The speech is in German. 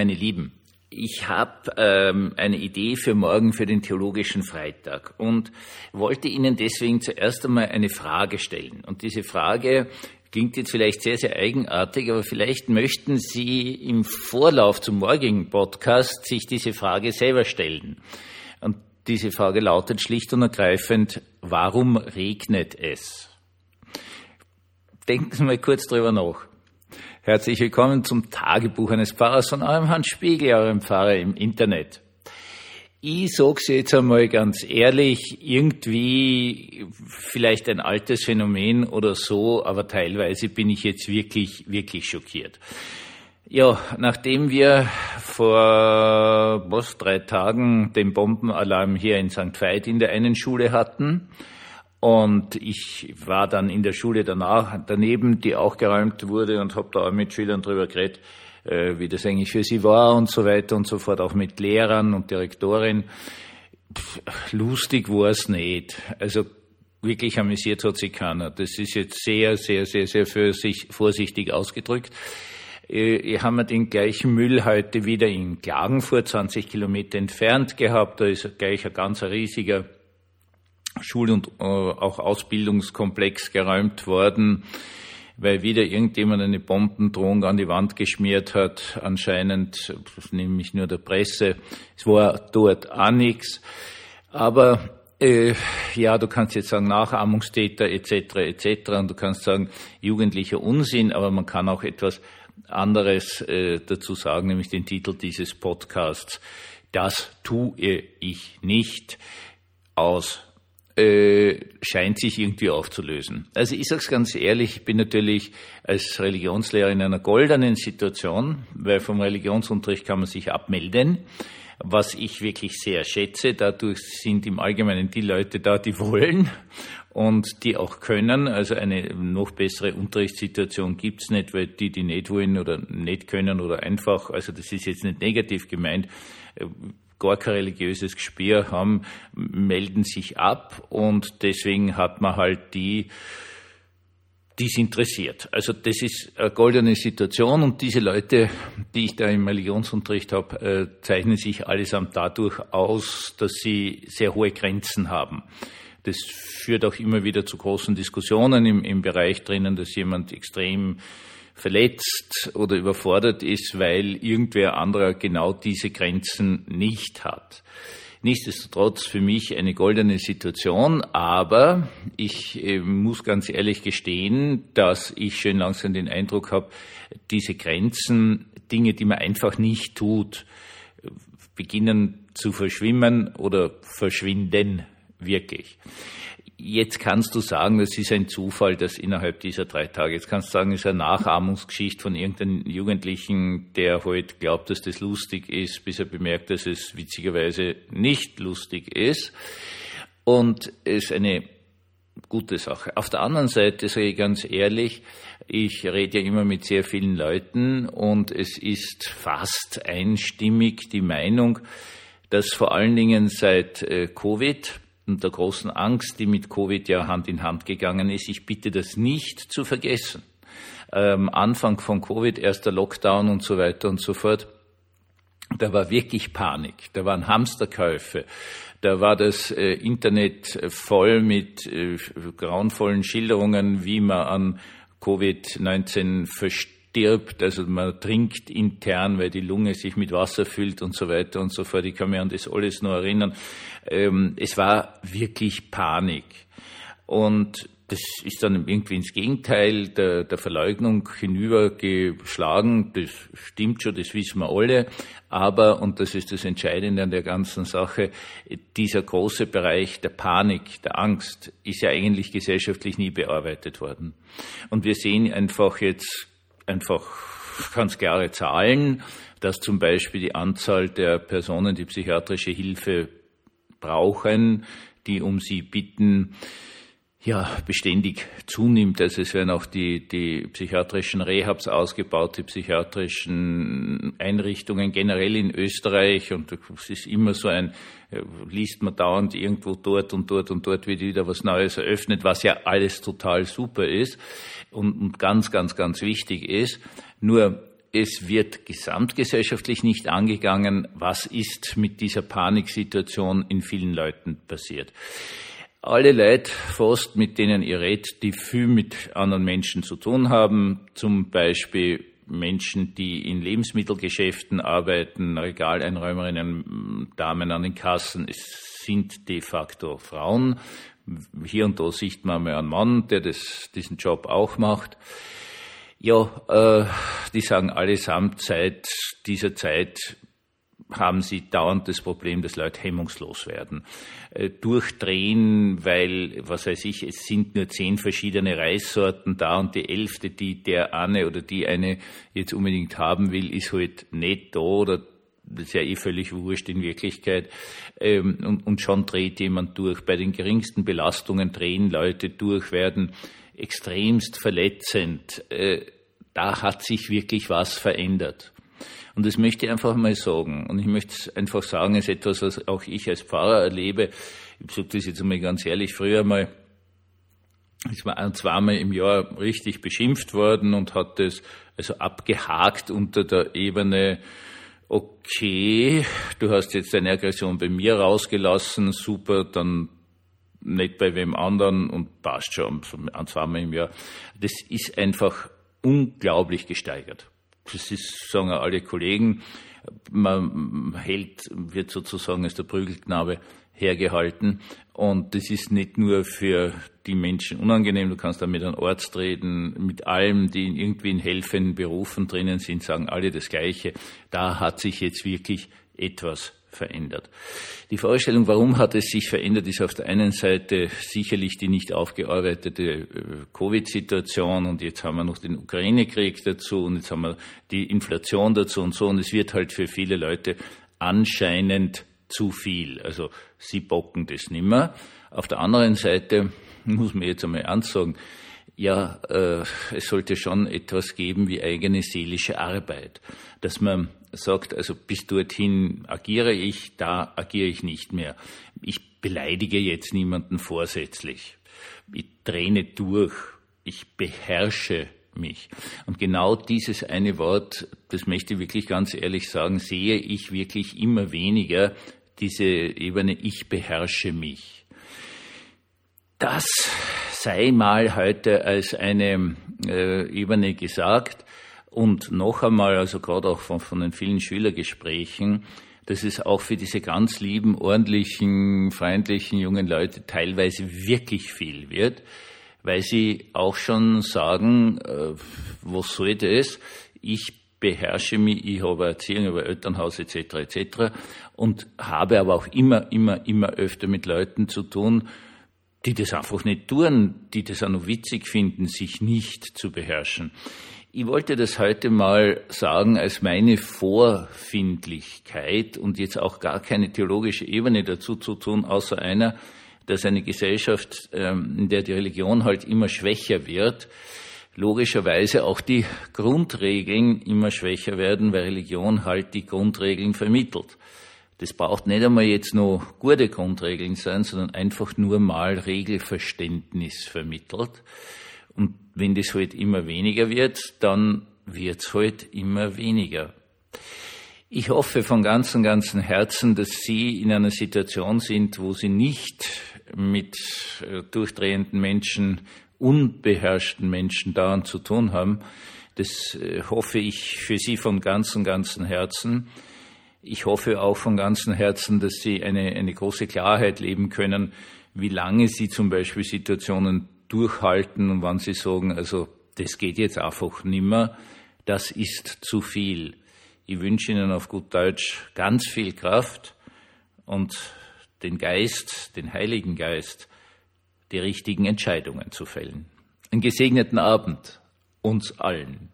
Meine Lieben, ich habe ähm, eine Idee für morgen für den Theologischen Freitag und wollte Ihnen deswegen zuerst einmal eine Frage stellen. Und diese Frage klingt jetzt vielleicht sehr, sehr eigenartig, aber vielleicht möchten Sie im Vorlauf zum morgigen Podcast sich diese Frage selber stellen. Und diese Frage lautet schlicht und ergreifend, warum regnet es? Denken Sie mal kurz drüber nach. Herzlich willkommen zum Tagebuch eines Pfarrers von eurem Hans Spiegel, eurem Pfarrer im Internet. Ich sag's jetzt einmal ganz ehrlich, irgendwie vielleicht ein altes Phänomen oder so, aber teilweise bin ich jetzt wirklich, wirklich schockiert. Ja, nachdem wir vor was, drei Tagen den Bombenalarm hier in St. Veit in der einen Schule hatten, und ich war dann in der Schule danach, daneben, die auch geräumt wurde und habe da auch mit Schülern drüber geredet, äh, wie das eigentlich für sie war und so weiter und so fort, auch mit Lehrern und Direktorin. Lustig war es nicht. Also wirklich amüsiert hat sich keiner. Das ist jetzt sehr, sehr, sehr, sehr für sich vorsichtig ausgedrückt. Äh, ich habe den gleichen Müll heute wieder in Klagenfurt, 20 Kilometer entfernt gehabt. Da ist gleich ein ganz riesiger Schul- und äh, auch Ausbildungskomplex geräumt worden, weil wieder irgendjemand eine Bombendrohung an die Wand geschmiert hat, anscheinend, nämlich nur der Presse. Es war dort auch nichts. Aber äh, ja, du kannst jetzt sagen Nachahmungstäter etc. etc. Und du kannst sagen jugendlicher Unsinn, aber man kann auch etwas anderes äh, dazu sagen, nämlich den Titel dieses Podcasts. Das tue ich nicht aus äh, scheint sich irgendwie aufzulösen. Also ich sage es ganz ehrlich, ich bin natürlich als Religionslehrer in einer goldenen Situation, weil vom Religionsunterricht kann man sich abmelden, was ich wirklich sehr schätze. Dadurch sind im Allgemeinen die Leute da, die wollen und die auch können. Also eine noch bessere Unterrichtssituation gibt's nicht, weil die, die nicht wollen oder nicht können oder einfach, also das ist jetzt nicht negativ gemeint, gar kein religiöses Gespür haben, melden sich ab und deswegen hat man halt die, die es interessiert. Also das ist eine goldene Situation und diese Leute, die ich da im Religionsunterricht habe, äh, zeichnen sich allesamt dadurch aus, dass sie sehr hohe Grenzen haben. Das führt auch immer wieder zu großen Diskussionen im, im Bereich drinnen, dass jemand extrem verletzt oder überfordert ist, weil irgendwer anderer genau diese Grenzen nicht hat. Nichtsdestotrotz für mich eine goldene Situation, aber ich äh, muss ganz ehrlich gestehen, dass ich schön langsam den Eindruck habe, diese Grenzen, Dinge, die man einfach nicht tut, beginnen zu verschwimmen oder verschwinden wirklich. Jetzt kannst du sagen, das ist ein Zufall, dass innerhalb dieser drei Tage, jetzt kannst du sagen, es ist eine Nachahmungsgeschichte von irgendeinem Jugendlichen, der heute halt glaubt, dass das lustig ist, bis er bemerkt, dass es witzigerweise nicht lustig ist. Und es ist eine gute Sache. Auf der anderen Seite sage ich ganz ehrlich, ich rede ja immer mit sehr vielen Leuten und es ist fast einstimmig die Meinung, dass vor allen Dingen seit äh, Covid und der großen Angst, die mit Covid ja Hand in Hand gegangen ist. Ich bitte das nicht zu vergessen. Ähm, Anfang von Covid, erster Lockdown und so weiter und so fort. Da war wirklich Panik. Da waren Hamsterkäufe. Da war das äh, Internet voll mit äh, grauenvollen Schilderungen, wie man an Covid-19 versteht stirbt, also man trinkt intern, weil die Lunge sich mit Wasser füllt und so weiter und so fort. Ich kann mich an das alles noch erinnern. Ähm, es war wirklich Panik. Und das ist dann irgendwie ins Gegenteil der, der Verleugnung hinübergeschlagen. Das stimmt schon, das wissen wir alle. Aber, und das ist das Entscheidende an der ganzen Sache, dieser große Bereich der Panik, der Angst ist ja eigentlich gesellschaftlich nie bearbeitet worden. Und wir sehen einfach jetzt einfach ganz klare Zahlen, dass zum Beispiel die Anzahl der Personen, die psychiatrische Hilfe brauchen, die um sie bitten, ja, beständig zunimmt. Also es werden auch die, die psychiatrischen Rehabs ausgebaut, die psychiatrischen Einrichtungen generell in Österreich. Und es ist immer so ein, liest man dauernd irgendwo dort und dort und dort wird wieder was Neues eröffnet, was ja alles total super ist und, und ganz, ganz, ganz wichtig ist. Nur es wird gesamtgesellschaftlich nicht angegangen, was ist mit dieser Paniksituation in vielen Leuten passiert. Alle Leute fast, mit denen ihr redet, die viel mit anderen Menschen zu tun haben, zum Beispiel Menschen, die in Lebensmittelgeschäften arbeiten, Regaleinräumerinnen, Damen an den Kassen, es sind de facto Frauen. Hier und da sieht man mal einen Mann, der das, diesen Job auch macht. Ja, äh, die sagen allesamt, seit dieser Zeit haben sie dauernd das Problem, dass Leute hemmungslos werden. Äh, durchdrehen, weil, was weiß ich, es sind nur zehn verschiedene Reissorten da und die elfte, die der eine oder die eine jetzt unbedingt haben will, ist halt nicht da oder das ist ja eh völlig wurscht in Wirklichkeit. Ähm, und, schon dreht jemand durch. Bei den geringsten Belastungen drehen Leute durch, werden extremst verletzend. Äh, da hat sich wirklich was verändert. Und das möchte ich einfach mal sagen. Und ich möchte einfach sagen, ist etwas, was auch ich als Pfarrer erlebe. Ich sage das jetzt einmal ganz ehrlich, früher mal ist man zweimal im Jahr richtig beschimpft worden und hat das also abgehakt unter der Ebene, okay, du hast jetzt deine Aggression bei mir rausgelassen, super, dann nicht bei wem anderen und passt schon, zweimal im Jahr. Das ist einfach unglaublich gesteigert. Das ist, sagen alle Kollegen, man hält, wird sozusagen als der Prügelknabe hergehalten. Und das ist nicht nur für die Menschen unangenehm, du kannst da mit einem Arzt reden, mit allem, die irgendwie in helfenden Berufen drinnen sind, sagen alle das Gleiche. Da hat sich jetzt wirklich etwas verändert. Die Vorstellung, warum hat es sich verändert, ist auf der einen Seite sicherlich die nicht aufgearbeitete äh, Covid-Situation und jetzt haben wir noch den Ukraine-Krieg dazu und jetzt haben wir die Inflation dazu und so und es wird halt für viele Leute anscheinend zu viel. Also sie bocken das nimmer. Auf der anderen Seite muss man jetzt einmal ernst sagen, ja, äh, es sollte schon etwas geben wie eigene seelische Arbeit, dass man sagt, also bis dorthin agiere ich, da agiere ich nicht mehr. Ich beleidige jetzt niemanden vorsätzlich. Ich träne durch. Ich beherrsche mich. Und genau dieses eine Wort, das möchte ich wirklich ganz ehrlich sagen, sehe ich wirklich immer weniger, diese Ebene, ich beherrsche mich. Das sei mal heute als eine äh, Ebene gesagt. Und noch einmal, also gerade auch von, von den vielen Schülergesprächen, dass es auch für diese ganz lieben, ordentlichen, freundlichen jungen Leute teilweise wirklich viel wird, weil sie auch schon sagen, äh, was soll das? Ich beherrsche mich, ich habe Erziehung über Elternhaus etc. etc. und habe aber auch immer, immer, immer öfter mit Leuten zu tun, die das einfach nicht tun, die das auch noch witzig finden, sich nicht zu beherrschen. Ich wollte das heute mal sagen als meine Vorfindlichkeit und jetzt auch gar keine theologische Ebene dazu zu tun, außer einer, dass eine Gesellschaft, ähm, in der die Religion halt immer schwächer wird, logischerweise auch die Grundregeln immer schwächer werden, weil Religion halt die Grundregeln vermittelt. Das braucht nicht einmal jetzt nur gute Grundregeln sein, sondern einfach nur mal Regelverständnis vermittelt. Und wenn das halt immer weniger wird, dann wird's halt immer weniger. Ich hoffe von ganzem, ganzem Herzen, dass Sie in einer Situation sind, wo Sie nicht mit äh, durchdrehenden Menschen, unbeherrschten Menschen daran zu tun haben. Das äh, hoffe ich für Sie von ganzem, ganzem Herzen. Ich hoffe auch von ganzem Herzen, dass Sie eine, eine große Klarheit leben können, wie lange Sie zum Beispiel Situationen durchhalten und wann sie sagen, also das geht jetzt einfach nimmer, das ist zu viel. Ich wünsche Ihnen auf gut Deutsch ganz viel Kraft und den Geist, den Heiligen Geist, die richtigen Entscheidungen zu fällen. Einen gesegneten Abend uns allen.